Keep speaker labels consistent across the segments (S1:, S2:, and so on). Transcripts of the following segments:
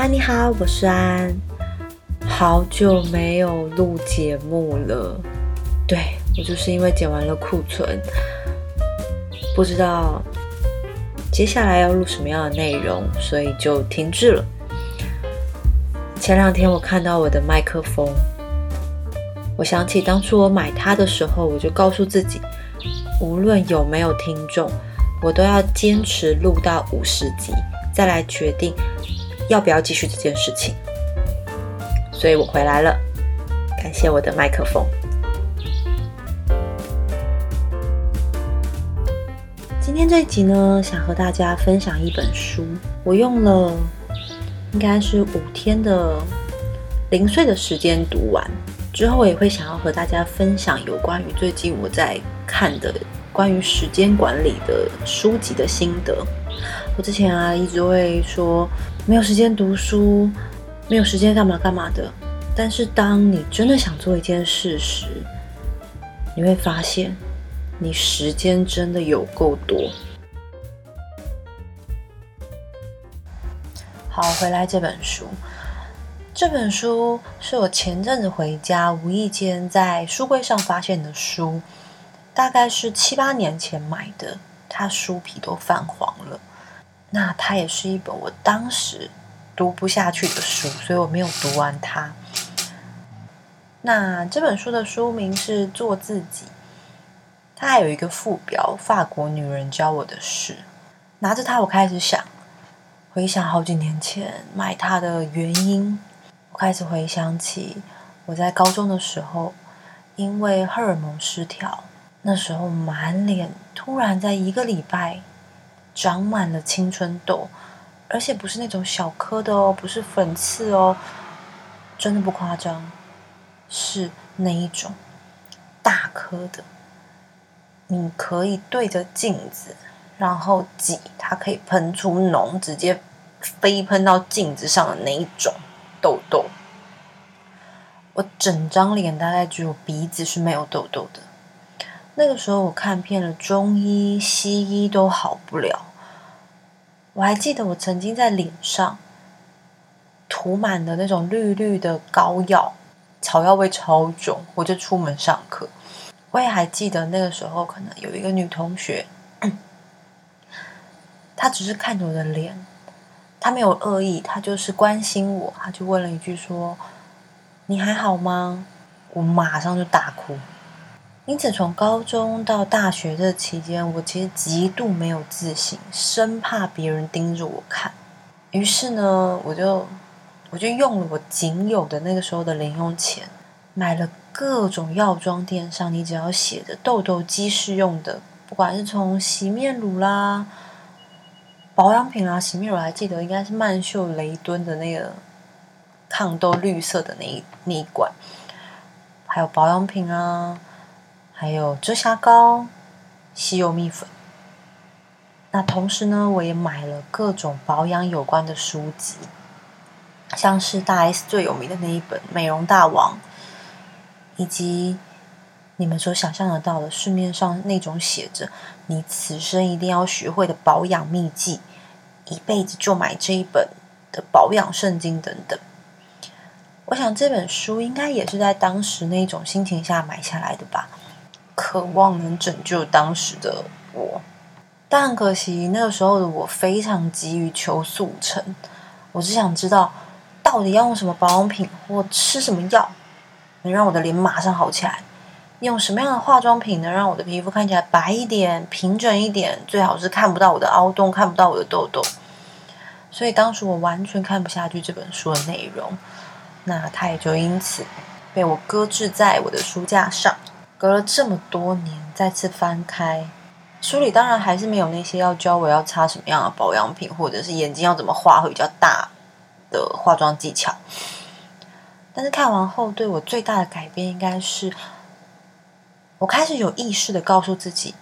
S1: 安，你好，我是安，好久没有录节目了。对我就是因为剪完了库存，不知道接下来要录什么样的内容，所以就停滞了。前两天我看到我的麦克风，我想起当初我买它的时候，我就告诉自己，无论有没有听众，我都要坚持录到五十集，再来决定。要不要继续这件事情？所以我回来了，感谢我的麦克风。今天这一集呢，想和大家分享一本书，我用了应该是五天的零碎的时间读完。之后我也会想要和大家分享有关于最近我在看的关于时间管理的书籍的心得。我之前啊一直会说。没有时间读书，没有时间干嘛干嘛的。但是当你真的想做一件事时，你会发现，你时间真的有够多。好，回来这本书，这本书是我前阵子回家无意间在书柜上发现的书，大概是七八年前买的，它书皮都泛黄了。那它也是一本我当时读不下去的书，所以我没有读完它。那这本书的书名是《做自己》，它还有一个副标《法国女人教我的事》。拿着它，我开始想，回想好几年前买它的原因。我开始回想起我在高中的时候，因为荷尔蒙失调，那时候满脸突然在一个礼拜。长满了青春痘，而且不是那种小颗的哦，不是粉刺哦，真的不夸张，是那一种大颗的。你可以对着镜子，然后挤，它可以喷出脓，直接飞喷到镜子上的那一种痘痘。我整张脸大概只有鼻子是没有痘痘的。那个时候我看遍了中医、西医都好不了。我还记得我曾经在脸上涂满了那种绿绿的膏药，草药味超重，我就出门上课。我也还记得那个时候，可能有一个女同学，她只是看着我的脸，她没有恶意，她就是关心我，她就问了一句说：“你还好吗？”我马上就大哭。因此，从高中到大学这期间，我其实极度没有自信，生怕别人盯着我看。于是呢，我就我就用了我仅有的那个时候的零用钱，买了各种药妆店上你只要写着痘痘肌适用的，不管是从洗面乳啦、保养品啦，洗面乳还记得应该是曼秀雷敦的那个抗痘绿色的那一那一管，还有保养品啊。还有遮瑕膏、吸油蜜粉。那同时呢，我也买了各种保养有关的书籍，像是大 S 最有名的那一本《美容大王》，以及你们所想象得到的市面上那种写着“你此生一定要学会的保养秘籍”，一辈子就买这一本的保养圣经等等。我想这本书应该也是在当时那种心情下买下来的吧。渴望能拯救当时的我，但很可惜，那个时候的我非常急于求速成。我只想知道，到底要用什么保养品或吃什么药，能让我的脸马上好起来？用什么样的化妆品能让我的皮肤看起来白一点、平整一点？最好是看不到我的凹洞，看不到我的痘痘。所以当时我完全看不下去这本书的内容，那它也就因此被我搁置在我的书架上。隔了这么多年，再次翻开书里，当然还是没有那些要教我要擦什么样的保养品，或者是眼睛要怎么画会比较大的化妆技巧。但是看完后，对我最大的改变，应该是我开始有意识的告诉自己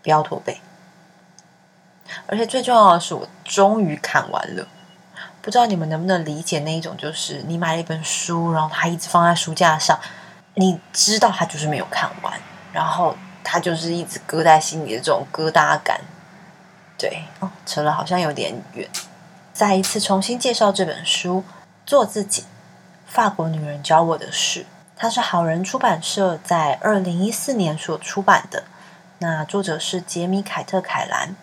S1: 不要驼背。而且最重要的是，我终于看完了。不知道你们能不能理解那一种，就是你买了一本书，然后它一直放在书架上。你知道他就是没有看完，然后他就是一直搁在心里的这种疙瘩感，对哦，扯了好像有点远。再一次重新介绍这本书《做自己：法国女人教我的事》。它是好人出版社在二零一四年所出版的。那作者是杰米·凯特·凯兰。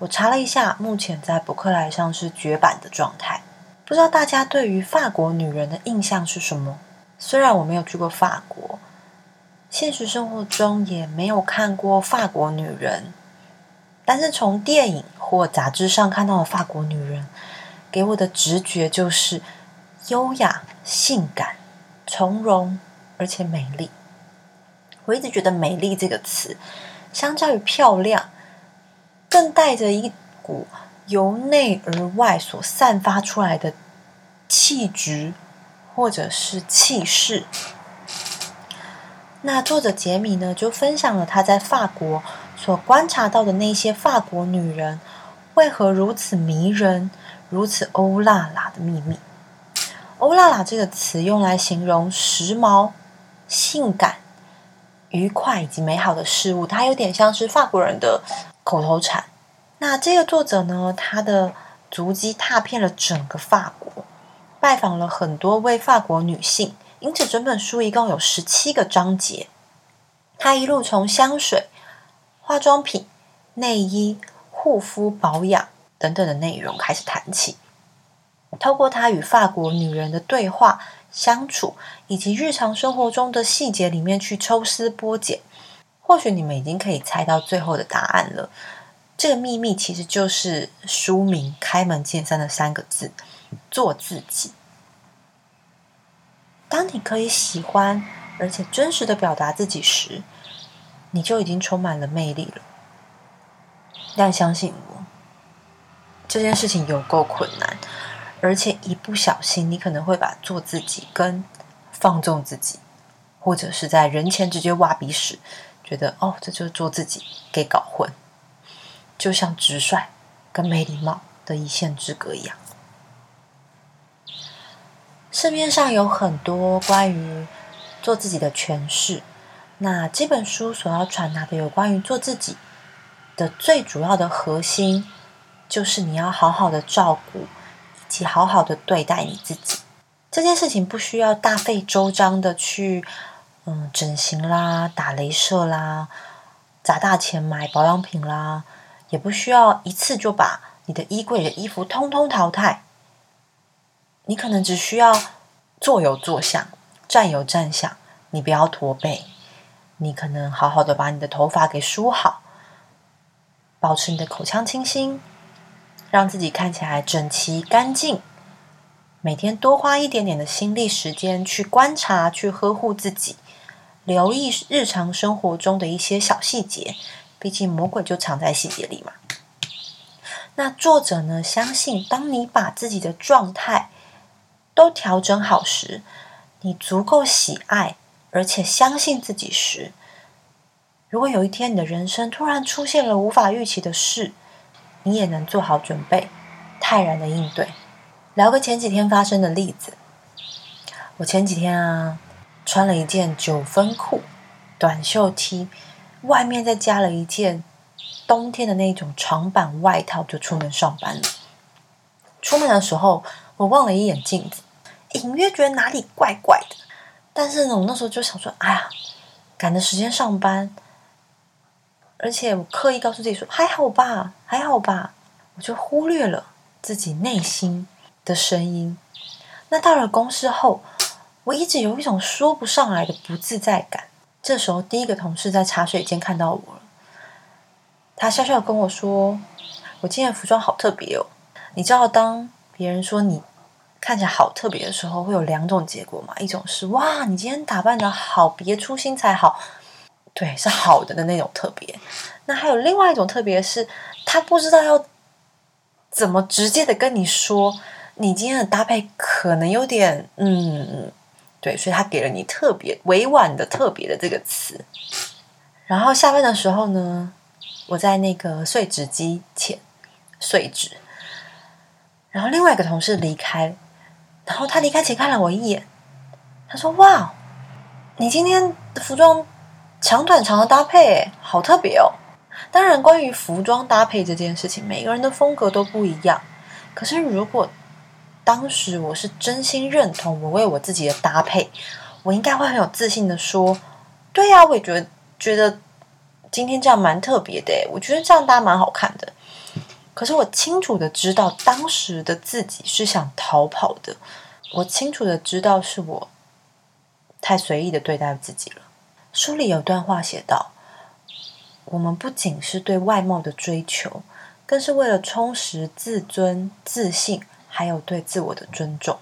S1: 我查了一下，目前在博客来上是绝版的状态。不知道大家对于法国女人的印象是什么？虽然我没有去过法国，现实生活中也没有看过法国女人，但是从电影或杂志上看到的法国女人，给我的直觉就是优雅、性感、从容，而且美丽。我一直觉得“美丽”这个词，相较于漂亮。更带着一股由内而外所散发出来的气质，或者是气势。那作者杰米呢，就分享了他在法国所观察到的那些法国女人为何如此迷人、如此欧辣辣的秘密。欧辣辣这个词用来形容时髦、性感、愉快以及美好的事物，它有点像是法国人的。口头禅。那这个作者呢？他的足迹踏遍了整个法国，拜访了很多位法国女性，因此整本书一共有十七个章节。他一路从香水、化妆品、内衣、护肤、保养等等的内容开始谈起，透过他与法国女人的对话、相处，以及日常生活中的细节里面去抽丝剥茧。或许你们已经可以猜到最后的答案了。这个秘密其实就是书名“开门见山”的三个字：做自己。当你可以喜欢而且真实的表达自己时，你就已经充满了魅力了。但相信我，这件事情有够困难，而且一不小心，你可能会把做自己跟放纵自己，或者是在人前直接挖鼻屎。觉得哦，这就是做自己，给搞混，就像直率跟没礼貌的一线之隔一样。市面上有很多关于做自己的诠释，那这本书所要传达的有关于做自己的最主要的核心，就是你要好好的照顾以及好好的对待你自己。这件事情不需要大费周章的去。嗯，整形啦，打镭射啦，砸大钱买保养品啦，也不需要一次就把你的衣柜的衣服通通淘汰。你可能只需要坐有坐相，站有站相，你不要驼背。你可能好好的把你的头发给梳好，保持你的口腔清新，让自己看起来整齐干净。每天多花一点点的心力时间去观察，去呵护自己。留意日常生活中的一些小细节，毕竟魔鬼就藏在细节里嘛。那作者呢，相信当你把自己的状态都调整好时，你足够喜爱而且相信自己时，如果有一天你的人生突然出现了无法预期的事，你也能做好准备，泰然的应对。聊个前几天发生的例子，我前几天啊。穿了一件九分裤、短袖 T，外面再加了一件冬天的那种长版外套，就出门上班了。出门的时候，我望了一眼镜子，隐约觉得哪里怪怪的。但是呢，我那时候就想说：“哎呀，赶着时间上班，而且我刻意告诉自己说还好吧，还好吧。”我就忽略了自己内心的声音。那到了公司后。我一直有一种说不上来的不自在感。这时候，第一个同事在茶水间看到我了，他笑笑跟我说：“我今天服装好特别哦。”你知道，当别人说你看起来好特别的时候，会有两种结果嘛？一种是哇，你今天打扮的好别出心裁，好，对，是好的的那种特别。那还有另外一种特别，是他不知道要怎么直接的跟你说，你今天的搭配可能有点嗯。对，所以他给了你特别委婉的、特别的这个词。然后下班的时候呢，我在那个碎纸机前碎纸。然后另外一个同事离开，然后他离开前看了我一眼，他说：“哇，你今天的服装长短长的搭配好特别哦。”当然，关于服装搭配这件事情，每个人的风格都不一样。可是如果当时我是真心认同我为我自己的搭配，我应该会很有自信的说：“对呀，我也觉得觉得今天这样蛮特别的，我觉得这样搭蛮好看的。”可是我清楚的知道，当时的自己是想逃跑的。我清楚的知道，是我太随意的对待自己了。书里有段话写道：“我们不仅是对外貌的追求，更是为了充实自尊、自信。”还有对自我的尊重。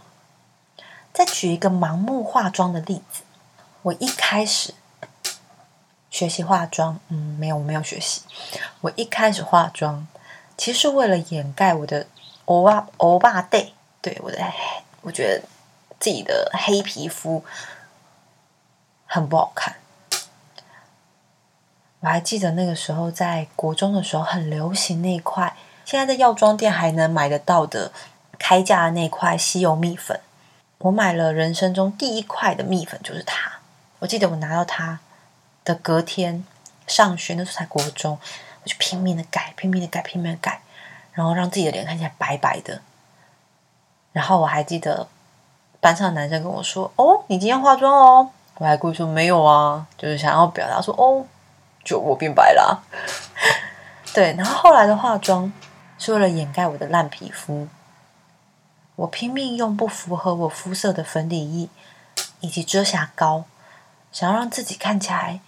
S1: 再举一个盲目化妆的例子，我一开始学习化妆，嗯，没有，我没有学习。我一开始化妆，其实为了掩盖我的欧巴欧巴 day，对我的，我觉得自己的黑皮肤很不好看。我还记得那个时候在国中的时候，很流行那一块，现在在药妆店还能买得到的。开价的那块吸油蜜粉，我买了人生中第一块的蜜粉，就是它。我记得我拿到它的隔天上学，那时候才国中，就拼命的改，拼命的改，拼命的改，然后让自己的脸看起来白白的。然后我还记得班上的男生跟我说：“哦，你今天化妆哦。”我还故意说：“没有啊，就是想要表达说，哦，就我变白了。”对，然后后来的化妆是为了掩盖我的烂皮肤。我拼命用不符合我肤色的粉底液以及遮瑕膏，想要让自己看起来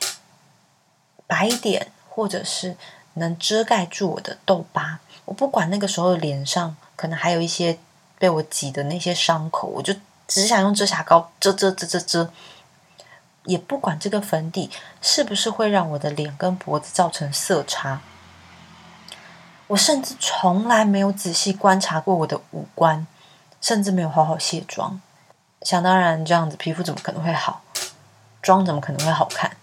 S1: 白一点，或者是能遮盖住我的痘疤。我不管那个时候脸上可能还有一些被我挤的那些伤口，我就只想用遮瑕膏遮遮遮遮遮，也不管这个粉底是不是会让我的脸跟脖子造成色差。我甚至从来没有仔细观察过我的五官。甚至没有好好卸妆，想当然这样子皮肤怎么可能会好？妆怎么可能会好看？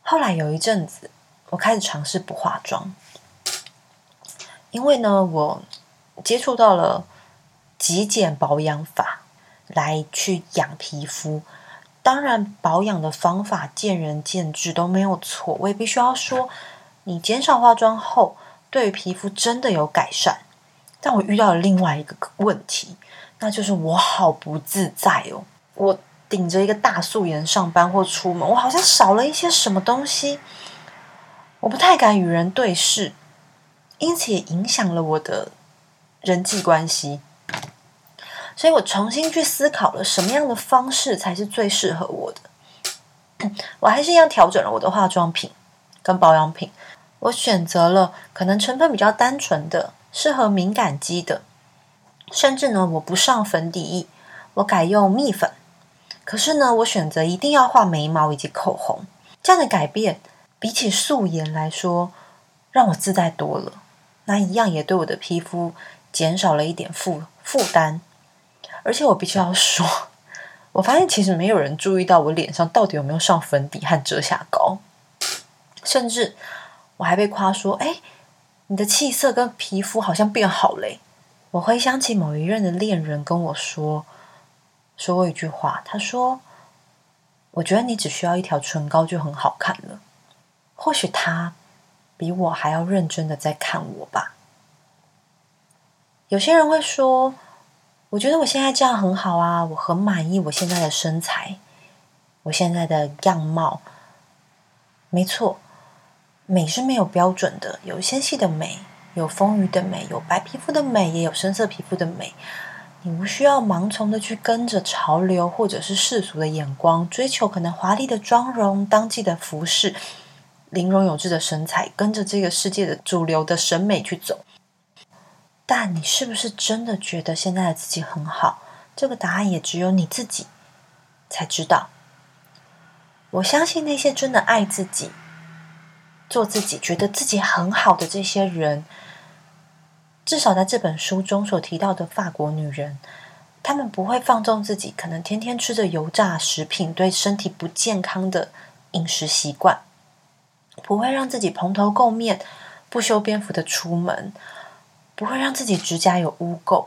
S1: 后来有一阵子，我开始尝试不化妆，因为呢，我接触到了极简保养法来去养皮肤。当然，保养的方法见仁见智都没有错。我也必须要说，你减少化妆后，对皮肤真的有改善。但我遇到了另外一个问题。那就是我好不自在哦！我顶着一个大素颜上班或出门，我好像少了一些什么东西。我不太敢与人对视，因此也影响了我的人际关系。所以我重新去思考了什么样的方式才是最适合我的。我还是一样调整了我的化妆品跟保养品，我选择了可能成分比较单纯的、适合敏感肌的。甚至呢，我不上粉底液，我改用蜜粉。可是呢，我选择一定要画眉毛以及口红。这样的改变，比起素颜来说，让我自在多了。那一样也对我的皮肤减少了一点负负担。而且我必须要说，我发现其实没有人注意到我脸上到底有没有上粉底和遮瑕膏。甚至我还被夸说：“哎，你的气色跟皮肤好像变好嘞。”我回想起某一任的恋人跟我说说过一句话，他说：“我觉得你只需要一条唇膏就很好看了。”或许他比我还要认真的在看我吧。有些人会说：“我觉得我现在这样很好啊，我很满意我现在的身材，我现在的样貌。”没错，美是没有标准的，有纤细的美。有丰腴的美，有白皮肤的美，也有深色皮肤的美。你无需要盲从的去跟着潮流，或者是世俗的眼光，追求可能华丽的妆容、当季的服饰、玲珑有致的身材，跟着这个世界的主流的审美去走。但你是不是真的觉得现在的自己很好？这个答案也只有你自己才知道。我相信那些真的爱自己、做自己、觉得自己很好的这些人。至少在这本书中所提到的法国女人，她们不会放纵自己，可能天天吃着油炸食品，对身体不健康的饮食习惯，不会让自己蓬头垢面、不修边幅的出门，不会让自己指甲有污垢，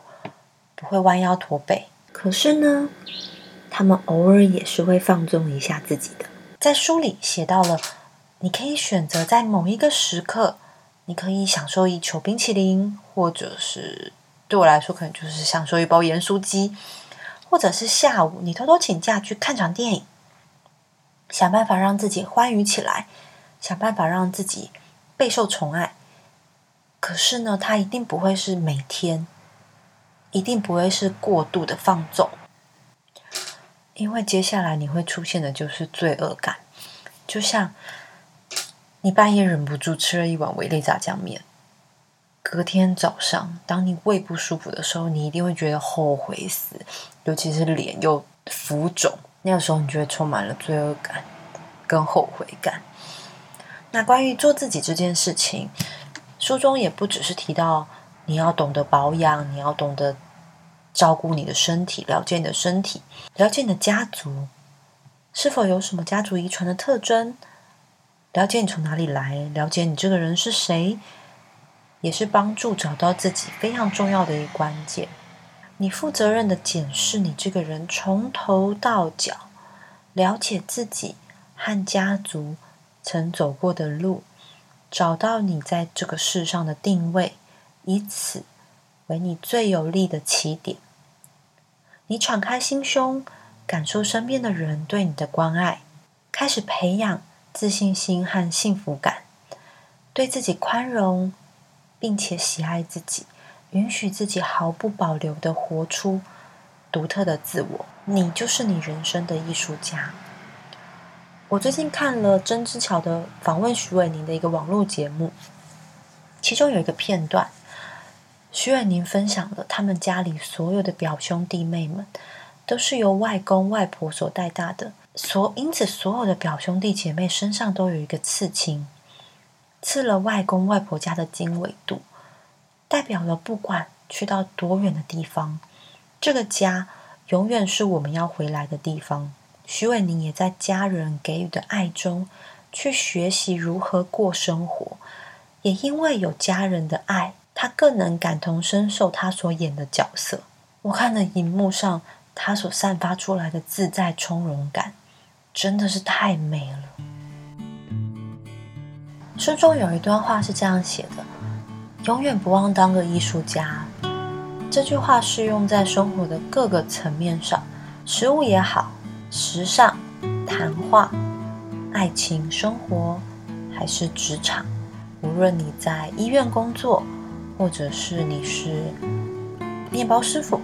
S1: 不会弯腰驼背。可是呢，他们偶尔也是会放纵一下自己的。在书里写到了，你可以选择在某一个时刻。你可以享受一球冰淇淋，或者是对我来说，可能就是享受一包盐酥鸡，或者是下午你偷偷请假去看场电影，想办法让自己欢愉起来，想办法让自己备受宠爱。可是呢，他一定不会是每天，一定不会是过度的放纵，因为接下来你会出现的就是罪恶感，就像你半夜忍不住吃了一碗维力炸酱面。隔天早上，当你胃不舒服的时候，你一定会觉得后悔死，尤其是脸又浮肿，那个时候你就会充满了罪恶感跟后悔感。那关于做自己这件事情，书中也不只是提到你要懂得保养，你要懂得照顾你的身体，了解你的身体，了解你的家族是否有什么家族遗传的特征，了解你从哪里来，了解你这个人是谁。也是帮助找到自己非常重要的一关键。你负责任的检视你这个人从头到脚，了解自己和家族曾走过的路，找到你在这个世上的定位，以此为你最有利的起点。你敞开心胸，感受身边的人对你的关爱，开始培养自信心和幸福感，对自己宽容。并且喜爱自己，允许自己毫不保留的活出独特的自我。你就是你人生的艺术家。我最近看了曾之乔的访问徐伟宁的一个网络节目，其中有一个片段，徐伟宁分享了他们家里所有的表兄弟妹们都是由外公外婆所带大的，所因此所有的表兄弟姐妹身上都有一个刺青。刺了外公外婆家的经纬度，代表了不管去到多远的地方，这个家永远是我们要回来的地方。徐伟宁也在家人给予的爱中，去学习如何过生活。也因为有家人的爱，他更能感同身受他所演的角色。我看了荧幕上他所散发出来的自在从容感，真的是太美了。书中有一段话是这样写的：“永远不忘当个艺术家。”这句话适用在生活的各个层面上，食物也好，时尚、谈话、爱情、生活，还是职场。无论你在医院工作，或者是你是面包师傅，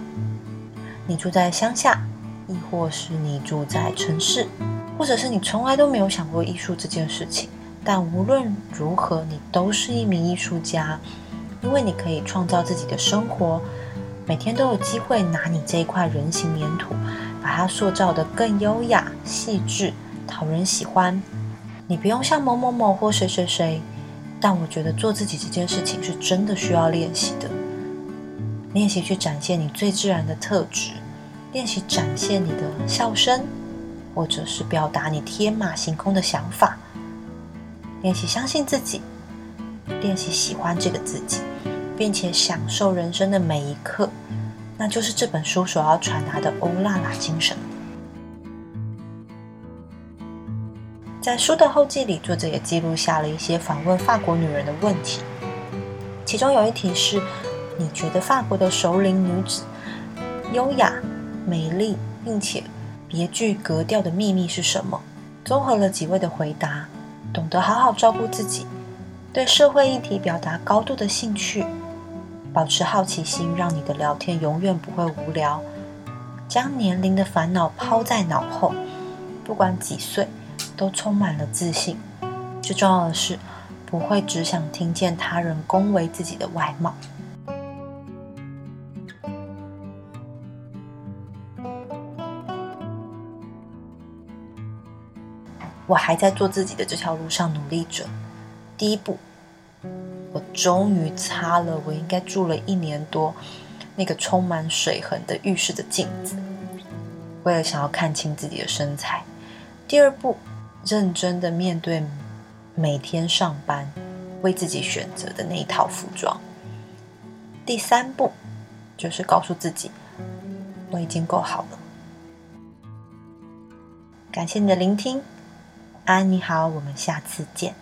S1: 你住在乡下，亦或是你住在城市，或者是你从来都没有想过艺术这件事情。但无论如何，你都是一名艺术家，因为你可以创造自己的生活，每天都有机会拿你这一块人形粘土，把它塑造得更优雅、细致、讨人喜欢。你不用像某某某或谁谁谁，但我觉得做自己这件事情是真的需要练习的。练习去展现你最自然的特质，练习展现你的笑声，或者是表达你天马行空的想法。练习相信自己，练习喜欢这个自己，并且享受人生的每一刻，那就是这本书所要传达的欧娜娜精神。在书的后记里，作者也记录下了一些访问法国女人的问题，其中有一题是：你觉得法国的首领女子优雅、美丽，并且别具格调的秘密是什么？综合了几位的回答。懂得好好照顾自己，对社会议题表达高度的兴趣，保持好奇心，让你的聊天永远不会无聊。将年龄的烦恼抛在脑后，不管几岁，都充满了自信。最重要的是，不会只想听见他人恭维自己的外貌。我还在做自己的这条路上努力着。第一步，终于擦了我应该住了一年多那个充满水痕的浴室的镜子，为了想要看清自己的身材。第二步，认真的面对每天上班为自己选择的那一套服装。第三步，就是告诉自己我已经够好了。感谢你的聆听。安，你好，我们下次见。